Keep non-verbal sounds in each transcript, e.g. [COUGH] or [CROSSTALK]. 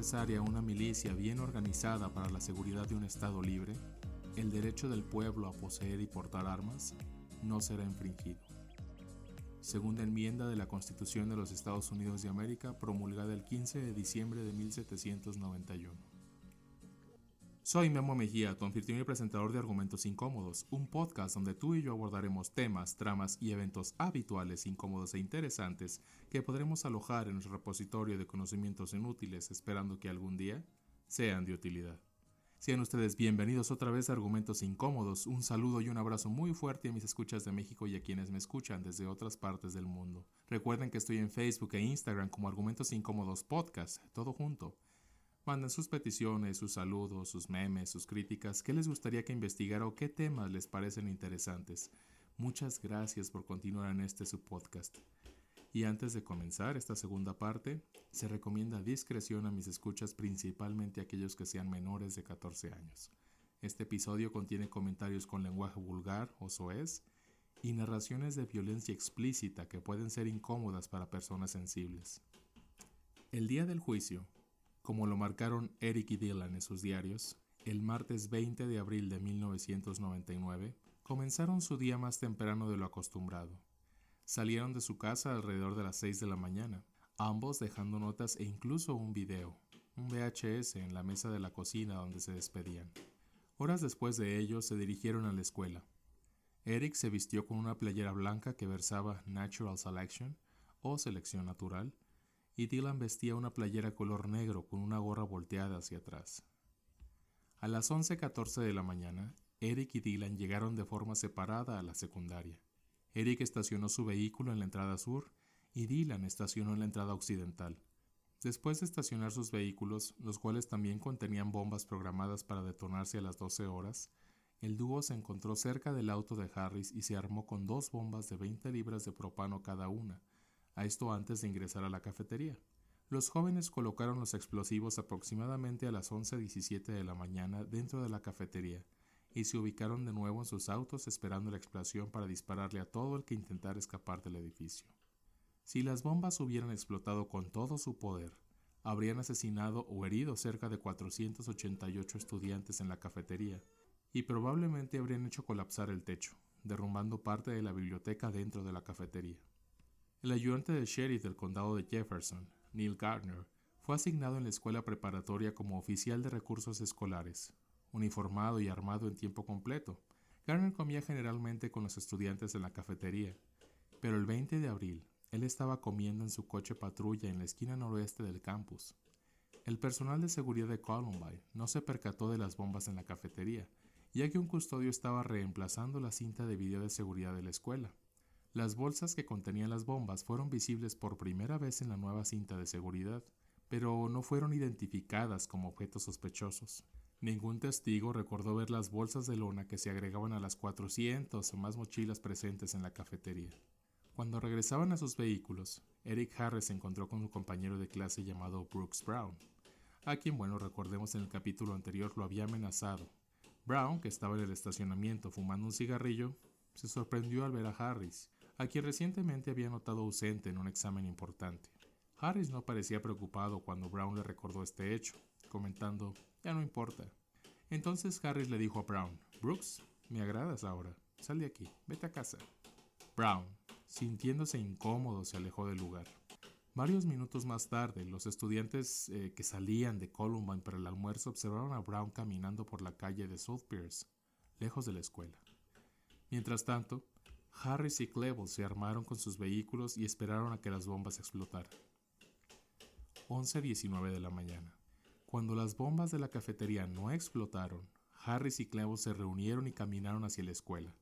Necesaria una milicia bien organizada para la seguridad de un Estado libre, el derecho del pueblo a poseer y portar armas no será infringido. Segunda enmienda de la Constitución de los Estados Unidos de América, promulgada el 15 de diciembre de 1791. Soy Memo Mejía, tu anfitrión y presentador de Argumentos Incómodos, un podcast donde tú y yo abordaremos temas, tramas y eventos habituales, incómodos e interesantes que podremos alojar en nuestro repositorio de conocimientos inútiles esperando que algún día sean de utilidad. Sean ustedes bienvenidos otra vez a Argumentos Incómodos. Un saludo y un abrazo muy fuerte a mis escuchas de México y a quienes me escuchan desde otras partes del mundo. Recuerden que estoy en Facebook e Instagram como Argumentos Incómodos Podcast, todo junto. Manden sus peticiones, sus saludos, sus memes, sus críticas, qué les gustaría que investigara o qué temas les parecen interesantes. Muchas gracias por continuar en este su podcast. Y antes de comenzar esta segunda parte, se recomienda discreción a mis escuchas, principalmente aquellos que sean menores de 14 años. Este episodio contiene comentarios con lenguaje vulgar o soez y narraciones de violencia explícita que pueden ser incómodas para personas sensibles. El día del juicio, como lo marcaron Eric y Dylan en sus diarios, el martes 20 de abril de 1999, comenzaron su día más temprano de lo acostumbrado Salieron de su casa alrededor de las 6 de la mañana, ambos dejando notas e incluso un video, un VHS en la mesa de la cocina donde se despedían. Horas después de ello se dirigieron a la escuela. Eric se vistió con una playera blanca que versaba Natural Selection o selección natural, y Dylan vestía una playera color negro con una gorra volteada hacia atrás. A las 11.14 de la mañana, Eric y Dylan llegaron de forma separada a la secundaria. Eric estacionó su vehículo en la entrada sur y Dylan estacionó en la entrada occidental. Después de estacionar sus vehículos, los cuales también contenían bombas programadas para detonarse a las 12 horas, el dúo se encontró cerca del auto de Harris y se armó con dos bombas de 20 libras de propano cada una, a esto antes de ingresar a la cafetería. Los jóvenes colocaron los explosivos aproximadamente a las 11.17 de la mañana dentro de la cafetería, y se ubicaron de nuevo en sus autos esperando la explosión para dispararle a todo el que intentara escapar del edificio. Si las bombas hubieran explotado con todo su poder, habrían asesinado o herido cerca de 488 estudiantes en la cafetería y probablemente habrían hecho colapsar el techo, derrumbando parte de la biblioteca dentro de la cafetería. El ayudante del sheriff del condado de Jefferson, Neil Gardner, fue asignado en la escuela preparatoria como oficial de recursos escolares, uniformado y armado en tiempo completo. Garner comía generalmente con los estudiantes en la cafetería, pero el 20 de abril él estaba comiendo en su coche patrulla en la esquina noroeste del campus. El personal de seguridad de Columbine no se percató de las bombas en la cafetería, ya que un custodio estaba reemplazando la cinta de video de seguridad de la escuela. Las bolsas que contenían las bombas fueron visibles por primera vez en la nueva cinta de seguridad, pero no fueron identificadas como objetos sospechosos. Ningún testigo recordó ver las bolsas de lona que se agregaban a las 400 o más mochilas presentes en la cafetería. Cuando regresaban a sus vehículos, Eric Harris se encontró con un compañero de clase llamado Brooks Brown, a quien, bueno, recordemos en el capítulo anterior lo había amenazado. Brown, que estaba en el estacionamiento fumando un cigarrillo, se sorprendió al ver a Harris, a quien recientemente había notado ausente en un examen importante. Harris no parecía preocupado cuando Brown le recordó este hecho, comentando, ya no importa. Entonces Harris le dijo a Brown, Brooks, me agradas ahora, sal de aquí, vete a casa. Brown, sintiéndose incómodo, se alejó del lugar. Varios minutos más tarde, los estudiantes eh, que salían de Columbine para el almuerzo observaron a Brown caminando por la calle de South Pierce, lejos de la escuela. Mientras tanto, Harris y Clevel se armaron con sus vehículos y esperaron a que las bombas explotaran. 11.19 de la mañana. Cuando las bombas de la cafetería no explotaron, Harris y Clevo se reunieron y caminaron hacia la escuela.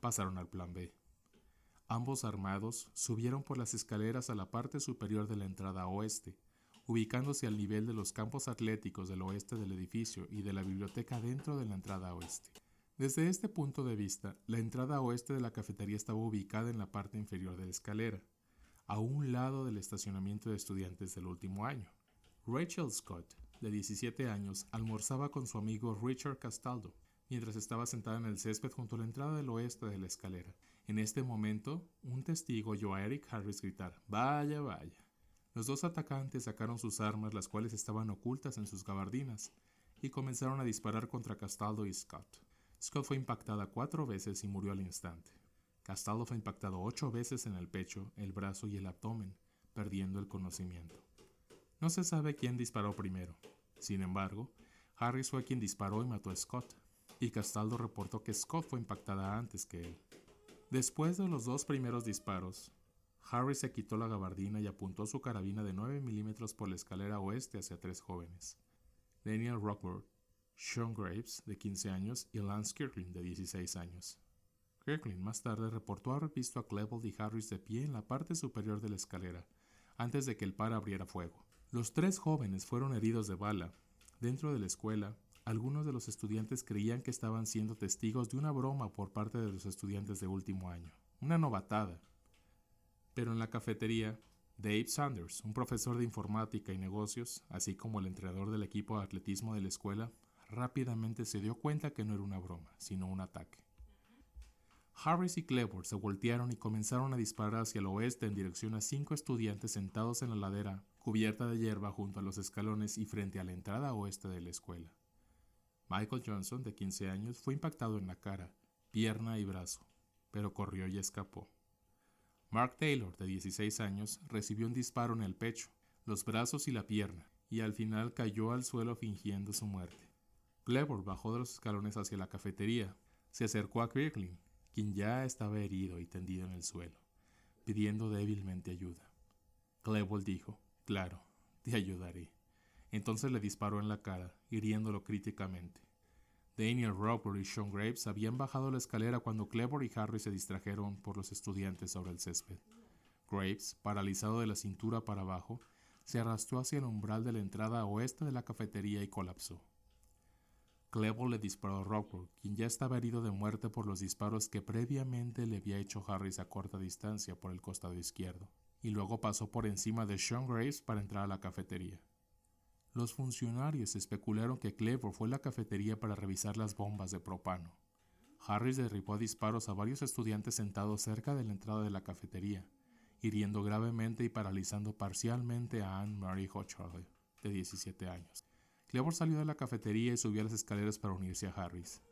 Pasaron al plan B. Ambos armados subieron por las escaleras a la parte superior de la entrada oeste, ubicándose al nivel de los campos atléticos del oeste del edificio y de la biblioteca dentro de la entrada oeste. Desde este punto de vista, la entrada oeste de la cafetería estaba ubicada en la parte inferior de la escalera, a un lado del estacionamiento de estudiantes del último año. Rachel Scott, de 17 años, almorzaba con su amigo Richard Castaldo, mientras estaba sentada en el césped junto a la entrada del oeste de la escalera. En este momento, un testigo oyó a Eric Harris gritar, Vaya, vaya. Los dos atacantes sacaron sus armas, las cuales estaban ocultas en sus gabardinas, y comenzaron a disparar contra Castaldo y Scott. Scott fue impactada cuatro veces y murió al instante. Castaldo fue impactado ocho veces en el pecho, el brazo y el abdomen, perdiendo el conocimiento. No se sabe quién disparó primero. Sin embargo, Harris fue quien disparó y mató a Scott, y Castaldo reportó que Scott fue impactada antes que él. Después de los dos primeros disparos, Harris se quitó la gabardina y apuntó su carabina de 9 milímetros por la escalera oeste hacia tres jóvenes. Daniel Rockford, Sean Graves, de 15 años, y Lance Kirkland, de 16 años. Kirkland más tarde reportó haber visto a Klebold y Harris de pie en la parte superior de la escalera, antes de que el par abriera fuego. Los tres jóvenes fueron heridos de bala. Dentro de la escuela, algunos de los estudiantes creían que estaban siendo testigos de una broma por parte de los estudiantes de último año, una novatada. Pero en la cafetería, Dave Sanders, un profesor de informática y negocios, así como el entrenador del equipo de atletismo de la escuela, rápidamente se dio cuenta que no era una broma, sino un ataque. Harris y Clever se voltearon y comenzaron a disparar hacia el oeste en dirección a cinco estudiantes sentados en la ladera cubierta de hierba junto a los escalones y frente a la entrada oeste de la escuela. Michael Johnson, de 15 años, fue impactado en la cara, pierna y brazo, pero corrió y escapó. Mark Taylor, de 16 años, recibió un disparo en el pecho, los brazos y la pierna, y al final cayó al suelo fingiendo su muerte. Clever bajó de los escalones hacia la cafetería, se acercó a Kirkling, quien ya estaba herido y tendido en el suelo, pidiendo débilmente ayuda. Clever dijo, Claro, te ayudaré. Entonces le disparó en la cara, hiriéndolo críticamente. Daniel Roper y Sean Graves habían bajado la escalera cuando Clever y Harry se distrajeron por los estudiantes sobre el césped. Graves, paralizado de la cintura para abajo, se arrastró hacia el umbral de la entrada oeste de la cafetería y colapsó. Clever le disparó a Roper, quien ya estaba herido de muerte por los disparos que previamente le había hecho Harris a corta distancia por el costado izquierdo, y luego pasó por encima de Sean Graves para entrar a la cafetería. Los funcionarios especularon que Clever fue a la cafetería para revisar las bombas de propano. Harris derribó disparos a varios estudiantes sentados cerca de la entrada de la cafetería, hiriendo gravemente y paralizando parcialmente a Anne Mary Hochschild, de 17 años. Clever salió de la cafetería y subió las escaleras para unirse a Harris.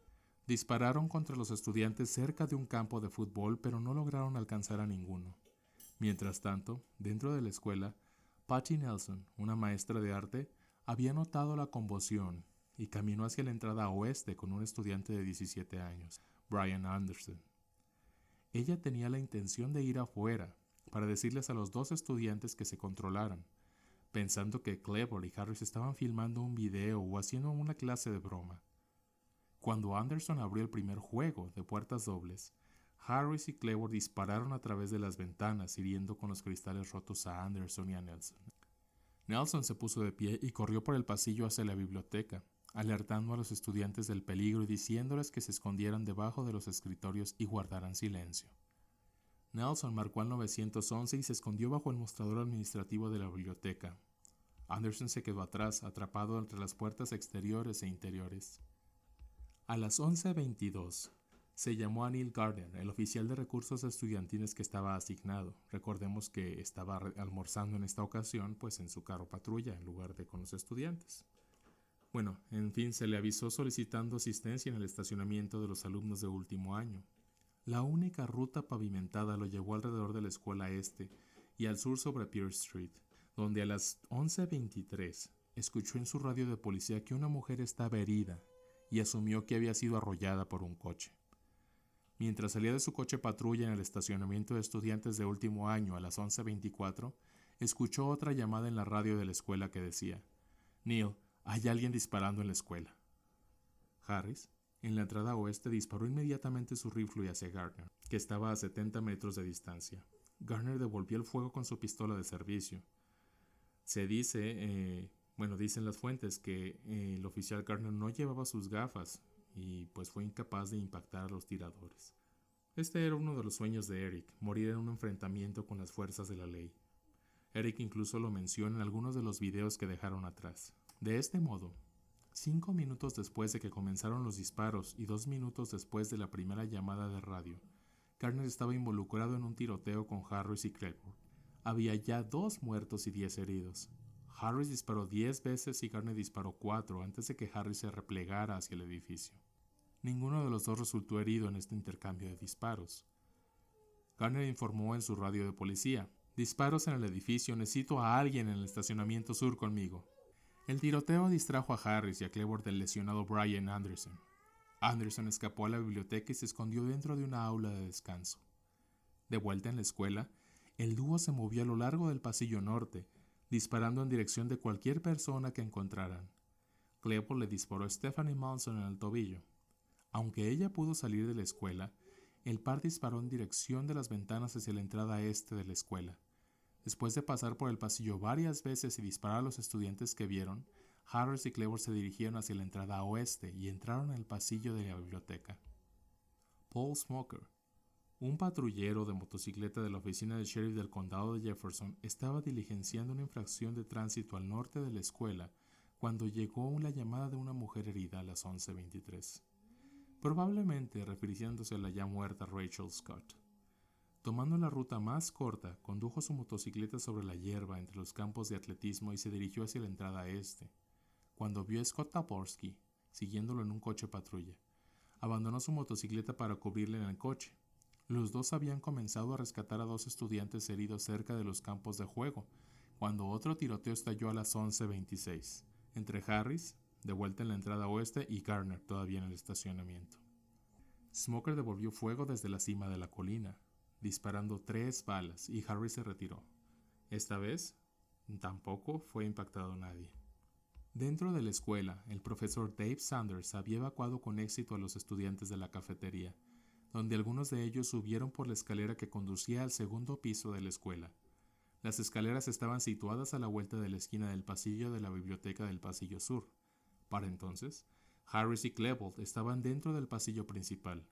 Dispararon contra los estudiantes cerca de un campo de fútbol, pero no lograron alcanzar a ninguno. Mientras tanto, dentro de la escuela, Patty Nelson, una maestra de arte, había notado la conmoción y caminó hacia la entrada oeste con un estudiante de 17 años, Brian Anderson. Ella tenía la intención de ir afuera para decirles a los dos estudiantes que se controlaran, pensando que Clever y Harris estaban filmando un video o haciendo una clase de broma. Cuando Anderson abrió el primer juego de puertas dobles, Harris y Clever dispararon a través de las ventanas, hiriendo con los cristales rotos a Anderson y a Nelson. Nelson se puso de pie y corrió por el pasillo hacia la biblioteca, alertando a los estudiantes del peligro y diciéndoles que se escondieran debajo de los escritorios y guardaran silencio. Nelson marcó al 911 y se escondió bajo el mostrador administrativo de la biblioteca. Anderson se quedó atrás, atrapado entre las puertas exteriores e interiores. A las 11.22, se llamó a Neil Gardner, el oficial de recursos estudiantiles que estaba asignado. Recordemos que estaba almorzando en esta ocasión, pues en su carro patrulla, en lugar de con los estudiantes. Bueno, en fin, se le avisó solicitando asistencia en el estacionamiento de los alumnos de último año. La única ruta pavimentada lo llevó alrededor de la escuela este y al sur sobre Pierce Street, donde a las 11.23 escuchó en su radio de policía que una mujer estaba herida y asumió que había sido arrollada por un coche. Mientras salía de su coche patrulla en el estacionamiento de estudiantes de último año a las 11.24, escuchó otra llamada en la radio de la escuela que decía, Neil, hay alguien disparando en la escuela. Harris, en la entrada oeste, disparó inmediatamente su rifle hacia Gardner, que estaba a 70 metros de distancia. Garner devolvió el fuego con su pistola de servicio. Se dice, eh, bueno, dicen las fuentes, que eh, el oficial Garner no llevaba sus gafas, y pues fue incapaz de impactar a los tiradores. Este era uno de los sueños de Eric, morir en un enfrentamiento con las fuerzas de la ley. Eric incluso lo menciona en algunos de los videos que dejaron atrás. De este modo, cinco minutos después de que comenzaron los disparos y dos minutos después de la primera llamada de radio, Garner estaba involucrado en un tiroteo con Harris y Cleveland. había ya dos muertos y diez heridos. Harris disparó diez veces y Garner disparó cuatro antes de que Harris se replegara hacia el edificio. Ninguno de los dos resultó herido en este intercambio de disparos. Garner informó en su radio de policía, disparos en el edificio, necesito a alguien en el estacionamiento sur conmigo. El tiroteo distrajo a Harris y a Cleveland del lesionado Brian Anderson. Anderson escapó a la biblioteca y se escondió dentro de una aula de descanso. De vuelta en la escuela, el dúo se movió a lo largo del pasillo norte, disparando en dirección de cualquier persona que encontraran. Cleveland le disparó a Stephanie Manson en el tobillo. Aunque ella pudo salir de la escuela, el par disparó en dirección de las ventanas hacia la entrada este de la escuela. Después de pasar por el pasillo varias veces y disparar a los estudiantes que vieron, Harris y Cleveland se dirigieron hacia la entrada oeste y entraron en el pasillo de la biblioteca. Paul Smoker, un patrullero de motocicleta de la oficina del sheriff del condado de Jefferson, estaba diligenciando una infracción de tránsito al norte de la escuela cuando llegó la llamada de una mujer herida a las 11.23 probablemente refiriéndose a la ya muerta Rachel Scott. Tomando la ruta más corta, condujo su motocicleta sobre la hierba entre los campos de atletismo y se dirigió hacia la entrada este, cuando vio a Scott Taporsky siguiéndolo en un coche patrulla. Abandonó su motocicleta para cubrirle en el coche. Los dos habían comenzado a rescatar a dos estudiantes heridos cerca de los campos de juego, cuando otro tiroteo estalló a las 11.26, entre Harris, de vuelta en la entrada oeste, y Garner, todavía en el estacionamiento. Smoker devolvió fuego desde la cima de la colina, disparando tres balas, y Harry se retiró. Esta vez, tampoco fue impactado nadie. Dentro de la escuela, el profesor Dave Sanders había evacuado con éxito a los estudiantes de la cafetería, donde algunos de ellos subieron por la escalera que conducía al segundo piso de la escuela. Las escaleras estaban situadas a la vuelta de la esquina del pasillo de la biblioteca del pasillo sur, para entonces, Harris y Klebold estaban dentro del pasillo principal.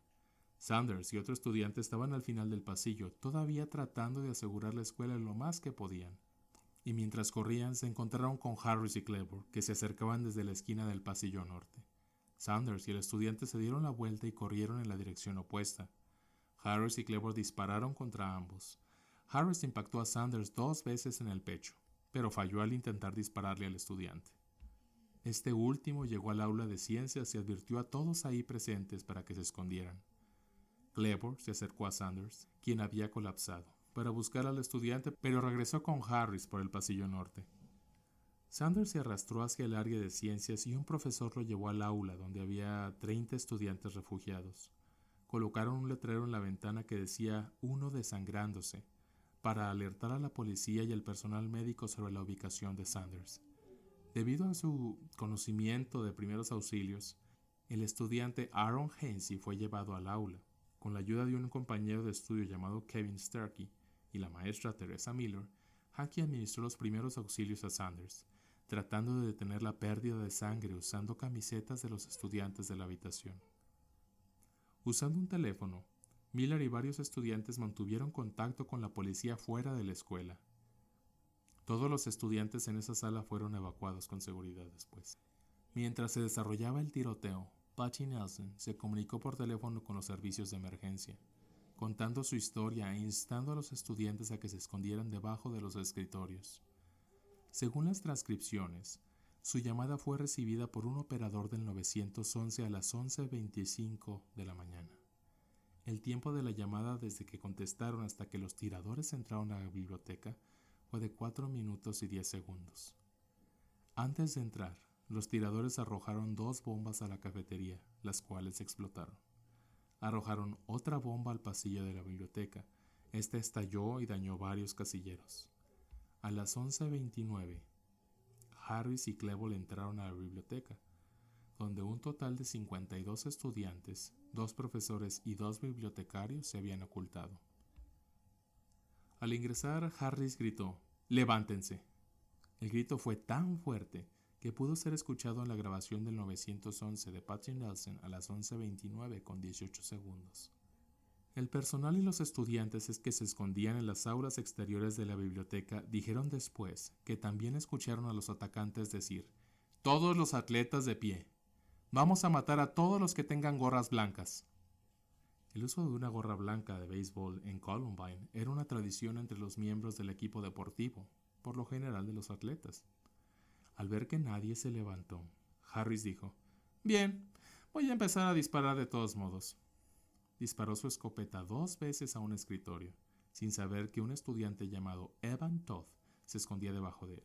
Sanders y otro estudiante estaban al final del pasillo, todavía tratando de asegurar la escuela lo más que podían. Y mientras corrían se encontraron con Harris y Cleveland, que se acercaban desde la esquina del pasillo norte. Sanders y el estudiante se dieron la vuelta y corrieron en la dirección opuesta. Harris y Cleveland dispararon contra ambos. Harris impactó a Sanders dos veces en el pecho, pero falló al intentar dispararle al estudiante. Este último llegó al aula de ciencias y advirtió a todos ahí presentes para que se escondieran. Cleveland se acercó a Sanders, quien había colapsado, para buscar al estudiante, pero regresó con Harris por el pasillo norte. Sanders se arrastró hacia el área de ciencias y un profesor lo llevó al aula donde había 30 estudiantes refugiados. Colocaron un letrero en la ventana que decía uno desangrándose, para alertar a la policía y al personal médico sobre la ubicación de Sanders. Debido a su conocimiento de primeros auxilios, el estudiante Aaron Hensey fue llevado al aula. Con la ayuda de un compañero de estudio llamado Kevin Starkey y la maestra Teresa Miller, Hackey administró los primeros auxilios a Sanders, tratando de detener la pérdida de sangre usando camisetas de los estudiantes de la habitación. Usando un teléfono, Miller y varios estudiantes mantuvieron contacto con la policía fuera de la escuela. Todos los estudiantes en esa sala fueron evacuados con seguridad después. Mientras se desarrollaba el tiroteo, Patty Nelson se comunicó por teléfono con los servicios de emergencia, contando su historia e instando a los estudiantes a que se escondieran debajo de los escritorios. Según las transcripciones, su llamada fue recibida por un operador del 911 a las 11.25 de la mañana. El tiempo de la llamada desde que contestaron hasta que los tiradores entraron a la biblioteca de 4 minutos y 10 segundos. Antes de entrar, los tiradores arrojaron dos bombas a la cafetería, las cuales explotaron. Arrojaron otra bomba al pasillo de la biblioteca. Esta estalló y dañó varios casilleros. A las 11.29, Harris y Cleveland entraron a la biblioteca, donde un total de 52 estudiantes, dos profesores y dos bibliotecarios se habían ocultado. Al ingresar, Harris gritó, Levántense. El grito fue tan fuerte que pudo ser escuchado en la grabación del 911 de Patrick Nelson a las 11.29 con 18 segundos. El personal y los estudiantes que se escondían en las aulas exteriores de la biblioteca dijeron después que también escucharon a los atacantes decir, todos los atletas de pie, vamos a matar a todos los que tengan gorras blancas. El uso de una gorra blanca de béisbol en Columbine era una tradición entre los miembros del equipo deportivo, por lo general de los atletas. Al ver que nadie se levantó, Harris dijo, Bien, voy a empezar a disparar de todos modos. Disparó su escopeta dos veces a un escritorio, sin saber que un estudiante llamado Evan Todd se escondía debajo de él.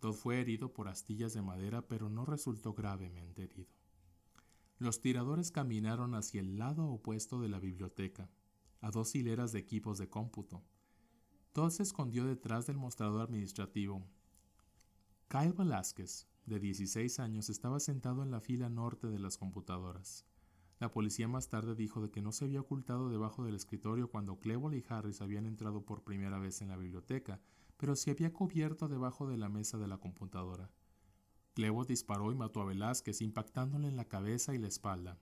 Todd fue herido por astillas de madera, pero no resultó gravemente herido. Los tiradores caminaron hacia el lado opuesto de la biblioteca, a dos hileras de equipos de cómputo. Todd se escondió detrás del mostrador administrativo. Kyle Velázquez, de 16 años, estaba sentado en la fila norte de las computadoras. La policía más tarde dijo de que no se había ocultado debajo del escritorio cuando Clebol y Harris habían entrado por primera vez en la biblioteca, pero se había cubierto debajo de la mesa de la computadora. Clebol disparó y mató a Velázquez, impactándole en la cabeza y la espalda.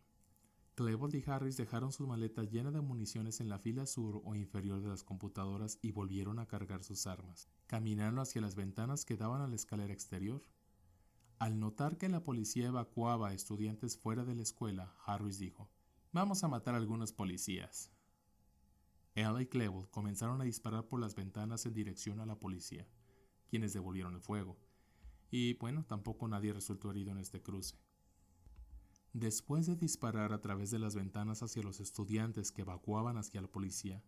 Clebol y Harris dejaron sus maletas llenas de municiones en la fila sur o inferior de las computadoras y volvieron a cargar sus armas. Caminaron hacia las ventanas que daban a la escalera exterior. Al notar que la policía evacuaba a estudiantes fuera de la escuela, Harris dijo, Vamos a matar a algunos policías. Ella y Clevel comenzaron a disparar por las ventanas en dirección a la policía, quienes devolvieron el fuego. Y bueno, tampoco nadie resultó herido en este cruce. Después de disparar a través de las ventanas hacia los estudiantes que evacuaban hacia la policía,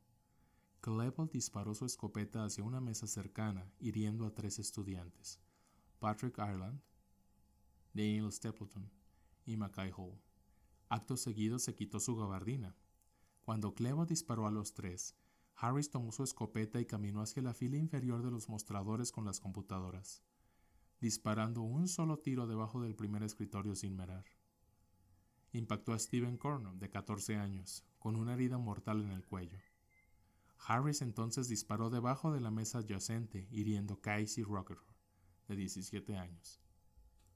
Clevel disparó su escopeta hacia una mesa cercana, hiriendo a tres estudiantes, Patrick Ireland, Daniel Stapleton y Mackay Hall. Acto seguido se quitó su gabardina, cuando Clevo disparó a los tres, Harris tomó su escopeta y caminó hacia la fila inferior de los mostradores con las computadoras, disparando un solo tiro debajo del primer escritorio sin mirar. Impactó a Stephen Cornell, de 14 años, con una herida mortal en el cuello. Harris entonces disparó debajo de la mesa adyacente, hiriendo Casey Rocketer, de 17 años.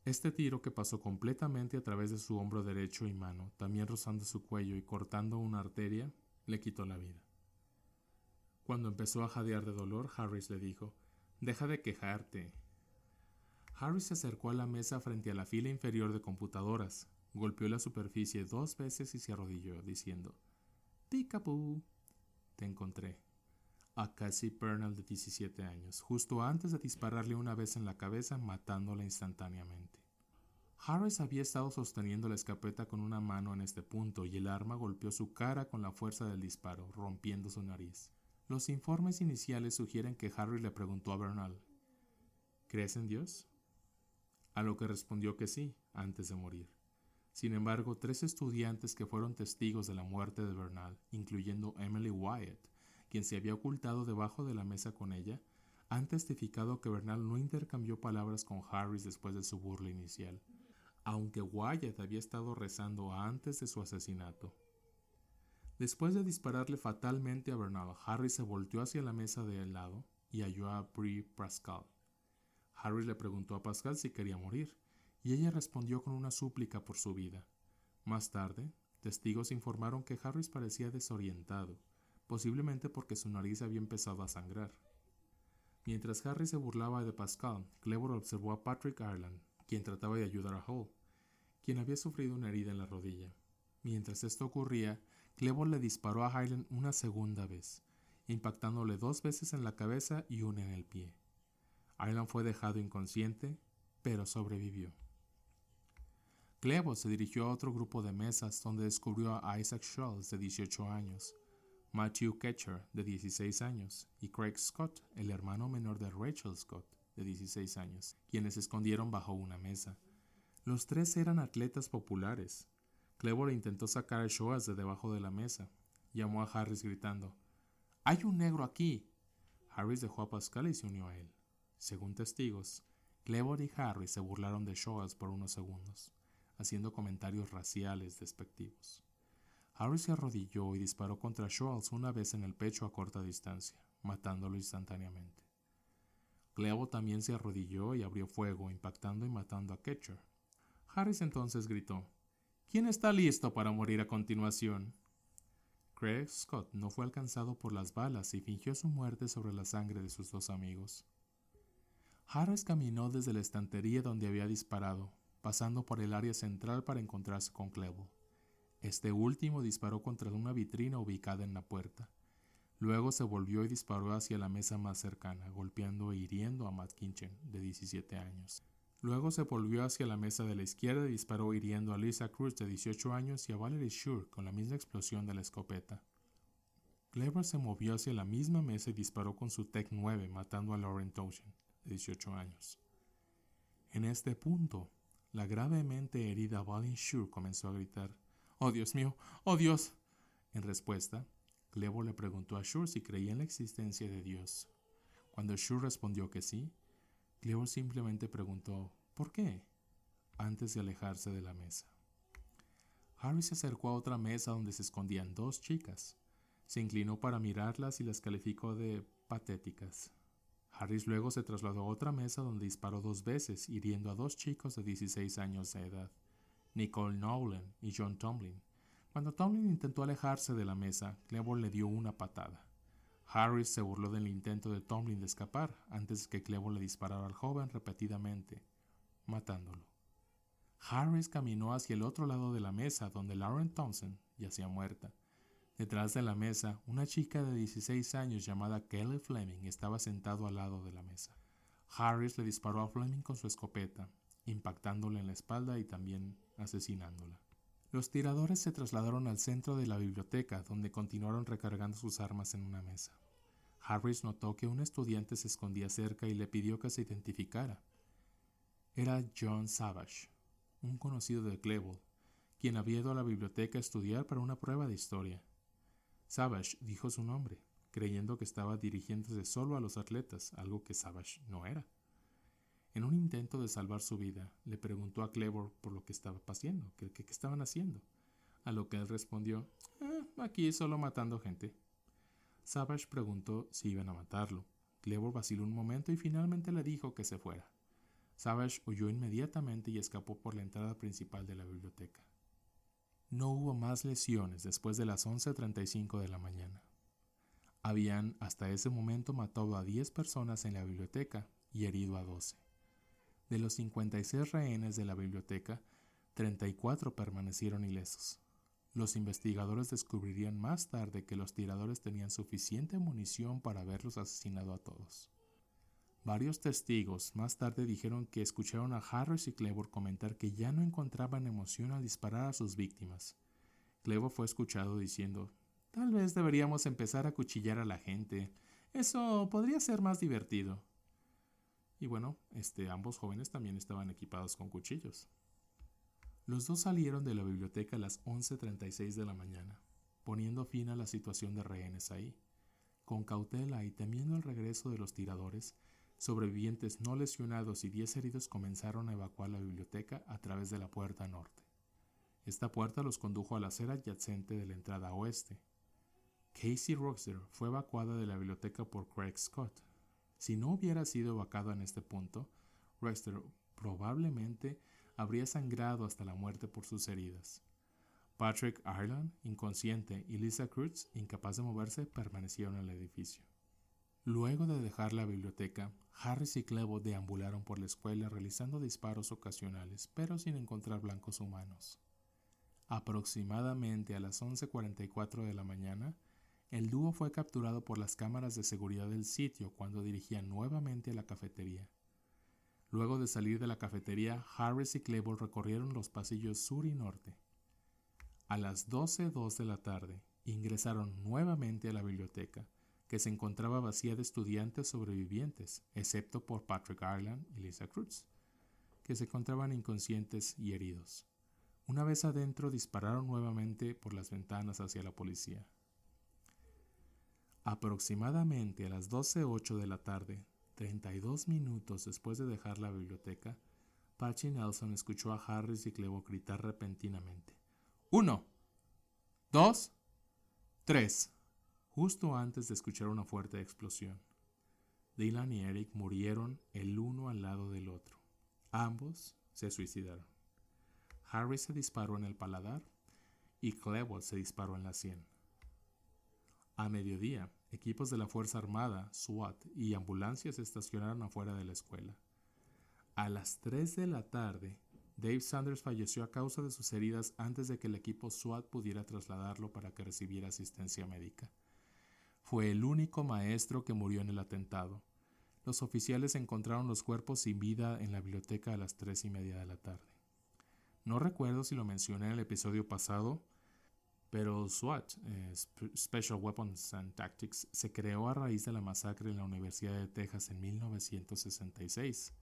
Este tiro que pasó completamente a través de su hombro derecho y mano, también rozando su cuello y cortando una arteria, le quitó la vida. Cuando empezó a jadear de dolor, Harris le dijo, Deja de quejarte. Harris se acercó a la mesa frente a la fila inferior de computadoras, golpeó la superficie dos veces y se arrodilló, diciendo, Picapú. Te encontré. A Cassie Pernell de 17 años, justo antes de dispararle una vez en la cabeza, matándola instantáneamente. Harris había estado sosteniendo la escopeta con una mano en este punto y el arma golpeó su cara con la fuerza del disparo, rompiendo su nariz. Los informes iniciales sugieren que Harry le preguntó a Bernal, ¿Crees en Dios? A lo que respondió que sí, antes de morir. Sin embargo, tres estudiantes que fueron testigos de la muerte de Bernal, incluyendo Emily Wyatt, quien se había ocultado debajo de la mesa con ella, han testificado que Bernal no intercambió palabras con Harris después de su burla inicial, aunque Wyatt había estado rezando antes de su asesinato. Después de dispararle fatalmente a Bernal, Harry se volteó hacia la mesa de al lado y halló a Brie Pascal. Harry le preguntó a Pascal si quería morir, y ella respondió con una súplica por su vida. Más tarde, testigos informaron que Harris parecía desorientado, posiblemente porque su nariz había empezado a sangrar. Mientras Harry se burlaba de Pascal, Clever observó a Patrick Ireland, quien trataba de ayudar a Hall, quien había sufrido una herida en la rodilla. Mientras esto ocurría, Clevo le disparó a Highland una segunda vez, impactándole dos veces en la cabeza y una en el pie. Ireland fue dejado inconsciente, pero sobrevivió. Clevo se dirigió a otro grupo de mesas donde descubrió a Isaac Schultz, de 18 años, Matthew Ketcher, de 16 años, y Craig Scott, el hermano menor de Rachel Scott, de 16 años, quienes se escondieron bajo una mesa. Los tres eran atletas populares. Clever intentó sacar a Shoas de debajo de la mesa. Llamó a Harris gritando, ¡Hay un negro aquí! Harris dejó a Pascal y se unió a él. Según testigos, Clever y Harris se burlaron de Shoas por unos segundos, haciendo comentarios raciales despectivos. Harris se arrodilló y disparó contra Schultz una vez en el pecho a corta distancia, matándolo instantáneamente. Clevo también se arrodilló y abrió fuego, impactando y matando a Ketcher. Harris entonces gritó, ¿Quién está listo para morir a continuación? Craig Scott no fue alcanzado por las balas y fingió su muerte sobre la sangre de sus dos amigos. Harris caminó desde la estantería donde había disparado, pasando por el área central para encontrarse con Clevo. Este último disparó contra una vitrina ubicada en la puerta. Luego se volvió y disparó hacia la mesa más cercana, golpeando e hiriendo a Matt Kinchen, de 17 años. Luego se volvió hacia la mesa de la izquierda y disparó hiriendo a Lisa Cruz, de 18 años, y a Valerie Shure con la misma explosión de la escopeta. Clever se movió hacia la misma mesa y disparó con su Tec 9, matando a Lauren Toshin, de 18 años. En este punto, la gravemente herida Valerie Shure comenzó a gritar, ¡Oh Dios mío! ¡Oh Dios! En respuesta, Clevo le preguntó a Shure si creía en la existencia de Dios. Cuando Shure respondió que sí, Clevo simplemente preguntó ¿por qué? antes de alejarse de la mesa. Harry se acercó a otra mesa donde se escondían dos chicas. Se inclinó para mirarlas y las calificó de patéticas. Harris luego se trasladó a otra mesa donde disparó dos veces, hiriendo a dos chicos de 16 años de edad, Nicole Nolan y John Tomlin, cuando Tomlin intentó alejarse de la mesa, Cleveland le dio una patada. Harris se burló del intento de Tomlin de escapar antes que Cleveland le disparara al joven repetidamente, matándolo. Harris caminó hacia el otro lado de la mesa donde Lauren Thompson yacía muerta. Detrás de la mesa, una chica de 16 años llamada Kelly Fleming estaba sentado al lado de la mesa. Harris le disparó a Fleming con su escopeta, impactándole en la espalda y también asesinándola. Los tiradores se trasladaron al centro de la biblioteca, donde continuaron recargando sus armas en una mesa. Harris notó que un estudiante se escondía cerca y le pidió que se identificara. Era John Savage, un conocido de Cleveland, quien había ido a la biblioteca a estudiar para una prueba de historia. Savage dijo su nombre, creyendo que estaba dirigiéndose solo a los atletas, algo que Savage no era. En un intento de salvar su vida, le preguntó a Clever por lo que estaba pasando, qué, estaban haciendo, a lo que él respondió, eh, aquí solo matando gente. Savage preguntó si iban a matarlo. Clever vaciló un momento y finalmente le dijo que se fuera. Savage huyó inmediatamente y escapó por la entrada principal de la biblioteca. No hubo más lesiones después de las 11.35 de la mañana. Habían hasta ese momento matado a 10 personas en la biblioteca y herido a 12. De los 56 rehenes de la biblioteca, 34 permanecieron ilesos. Los investigadores descubrirían más tarde que los tiradores tenían suficiente munición para haberlos asesinado a todos. Varios testigos más tarde dijeron que escucharon a Harris y Clevo comentar que ya no encontraban emoción al disparar a sus víctimas. Clevo fue escuchado diciendo, Tal vez deberíamos empezar a cuchillar a la gente. Eso podría ser más divertido. Y bueno, este, ambos jóvenes también estaban equipados con cuchillos. Los dos salieron de la biblioteca a las 11.36 de la mañana, poniendo fin a la situación de rehenes ahí. Con cautela y temiendo el regreso de los tiradores, sobrevivientes no lesionados y 10 heridos comenzaron a evacuar la biblioteca a través de la puerta norte. Esta puerta los condujo a la acera adyacente de la entrada oeste. Casey Roxer fue evacuada de la biblioteca por Craig Scott, si no hubiera sido evacuado en este punto, Rexter probablemente habría sangrado hasta la muerte por sus heridas. Patrick Ireland, inconsciente, y Lisa Cruz, incapaz de moverse, permanecieron en el edificio. Luego de dejar la biblioteca, Harris y Clevo deambularon por la escuela realizando disparos ocasionales, pero sin encontrar blancos humanos. Aproximadamente a las 11.44 de la mañana, el dúo fue capturado por las cámaras de seguridad del sitio cuando dirigía nuevamente a la cafetería. Luego de salir de la cafetería, Harris y Cleveland recorrieron los pasillos sur y norte. A las 12.02 de la tarde, ingresaron nuevamente a la biblioteca, que se encontraba vacía de estudiantes sobrevivientes, excepto por Patrick Ireland y Lisa Cruz, que se encontraban inconscientes y heridos. Una vez adentro, dispararon nuevamente por las ventanas hacia la policía. Aproximadamente a las 12.08 de la tarde, 32 minutos después de dejar la biblioteca, Patchy Nelson escuchó a Harris y Clevo gritar repentinamente. ¡Uno! ¡Dos! ¡Tres! Justo antes de escuchar una fuerte explosión. Dylan y Eric murieron el uno al lado del otro. Ambos se suicidaron. Harris se disparó en el paladar y Clevo se disparó en la sien. A mediodía, equipos de la Fuerza Armada, SWAT y ambulancias estacionaron afuera de la escuela. A las 3 de la tarde, Dave Sanders falleció a causa de sus heridas antes de que el equipo SWAT pudiera trasladarlo para que recibiera asistencia médica. Fue el único maestro que murió en el atentado. Los oficiales encontraron los cuerpos sin vida en la biblioteca a las tres y media de la tarde. No recuerdo si lo mencioné en el episodio pasado, pero SWAT, eh, Special Weapons and Tactics, se creó a raíz de la masacre en la Universidad de Texas en 1966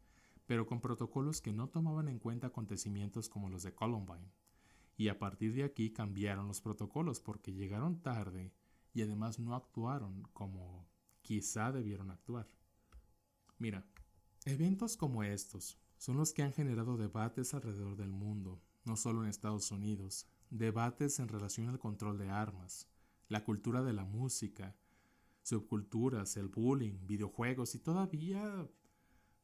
pero con protocolos que no tomaban en cuenta acontecimientos como los de Columbine. Y a partir de aquí cambiaron los protocolos porque llegaron tarde y además no actuaron como quizá debieron actuar. Mira, eventos como estos son los que han generado debates alrededor del mundo, no solo en Estados Unidos, debates en relación al control de armas, la cultura de la música, subculturas, el bullying, videojuegos y todavía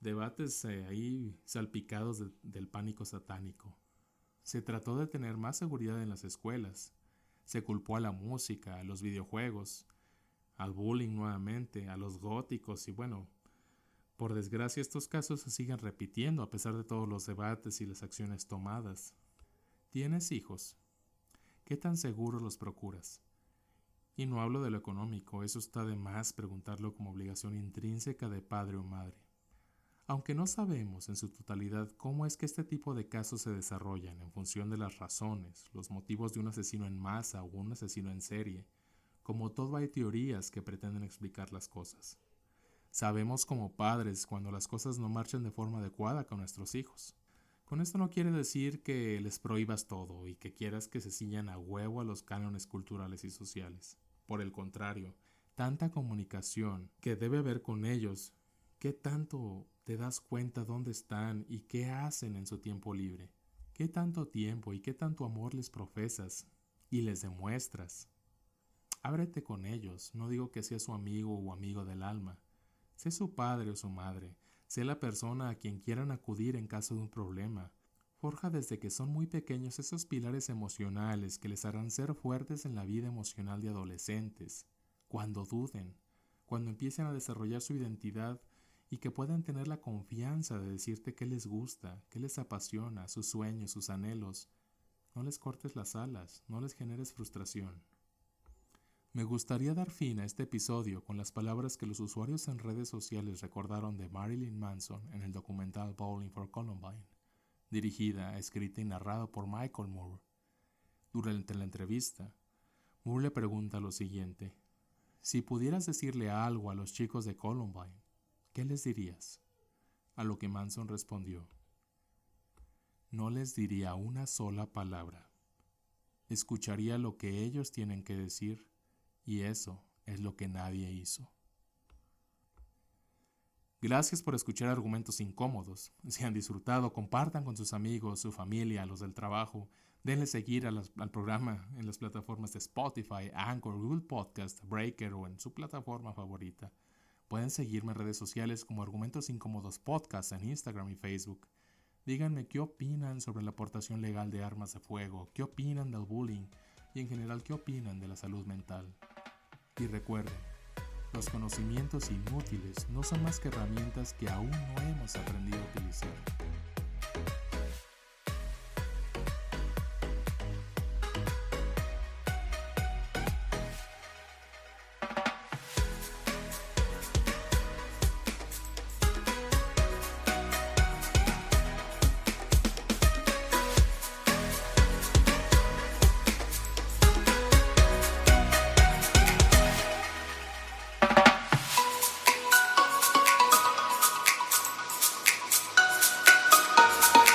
debates eh, ahí salpicados del pánico satánico. Se trató de tener más seguridad en las escuelas. Se culpó a la música, a los videojuegos, al bullying nuevamente, a los góticos y bueno, por desgracia estos casos se siguen repitiendo a pesar de todos los debates y las acciones tomadas. ¿Tienes hijos? ¿Qué tan seguros los procuras? Y no hablo de lo económico, eso está de más preguntarlo como obligación intrínseca de padre o madre. Aunque no sabemos en su totalidad cómo es que este tipo de casos se desarrollan en función de las razones, los motivos de un asesino en masa o un asesino en serie, como todo hay teorías que pretenden explicar las cosas. Sabemos como padres cuando las cosas no marchan de forma adecuada con nuestros hijos. Con esto no quiere decir que les prohíbas todo y que quieras que se ciñan a huevo a los cánones culturales y sociales. Por el contrario, tanta comunicación que debe haber con ellos, ¿qué tanto te das cuenta dónde están y qué hacen en su tiempo libre. ¿Qué tanto tiempo y qué tanto amor les profesas y les demuestras? Ábrete con ellos, no digo que seas su amigo o amigo del alma. Sé su padre o su madre, sé la persona a quien quieran acudir en caso de un problema. Forja desde que son muy pequeños esos pilares emocionales que les harán ser fuertes en la vida emocional de adolescentes, cuando duden, cuando empiecen a desarrollar su identidad y que puedan tener la confianza de decirte qué les gusta, qué les apasiona, sus sueños, sus anhelos. No les cortes las alas, no les generes frustración. Me gustaría dar fin a este episodio con las palabras que los usuarios en redes sociales recordaron de Marilyn Manson en el documental Bowling for Columbine, dirigida, escrita y narrada por Michael Moore. Durante la entrevista, Moore le pregunta lo siguiente, si pudieras decirle algo a los chicos de Columbine, ¿qué les dirías? A lo que Manson respondió, no les diría una sola palabra. Escucharía lo que ellos tienen que decir y eso es lo que nadie hizo. Gracias por escuchar argumentos incómodos. [LAUGHS] Si han disfrutado, compartan con sus amigos, su familia, los del trabajo. Denle seguir al programa en las plataformas de Spotify, Anchor, Google Podcast, Breaker o en su plataforma favorita. Pueden seguirme en redes sociales como Argumentos Incómodos Podcast en Instagram y Facebook. Díganme qué opinan sobre la aportación legal de armas de fuego, qué opinan del bullying y en general qué opinan de la salud mental. Y recuerden, los conocimientos inútiles no son más que herramientas que aún no hemos aprendido a utilizar.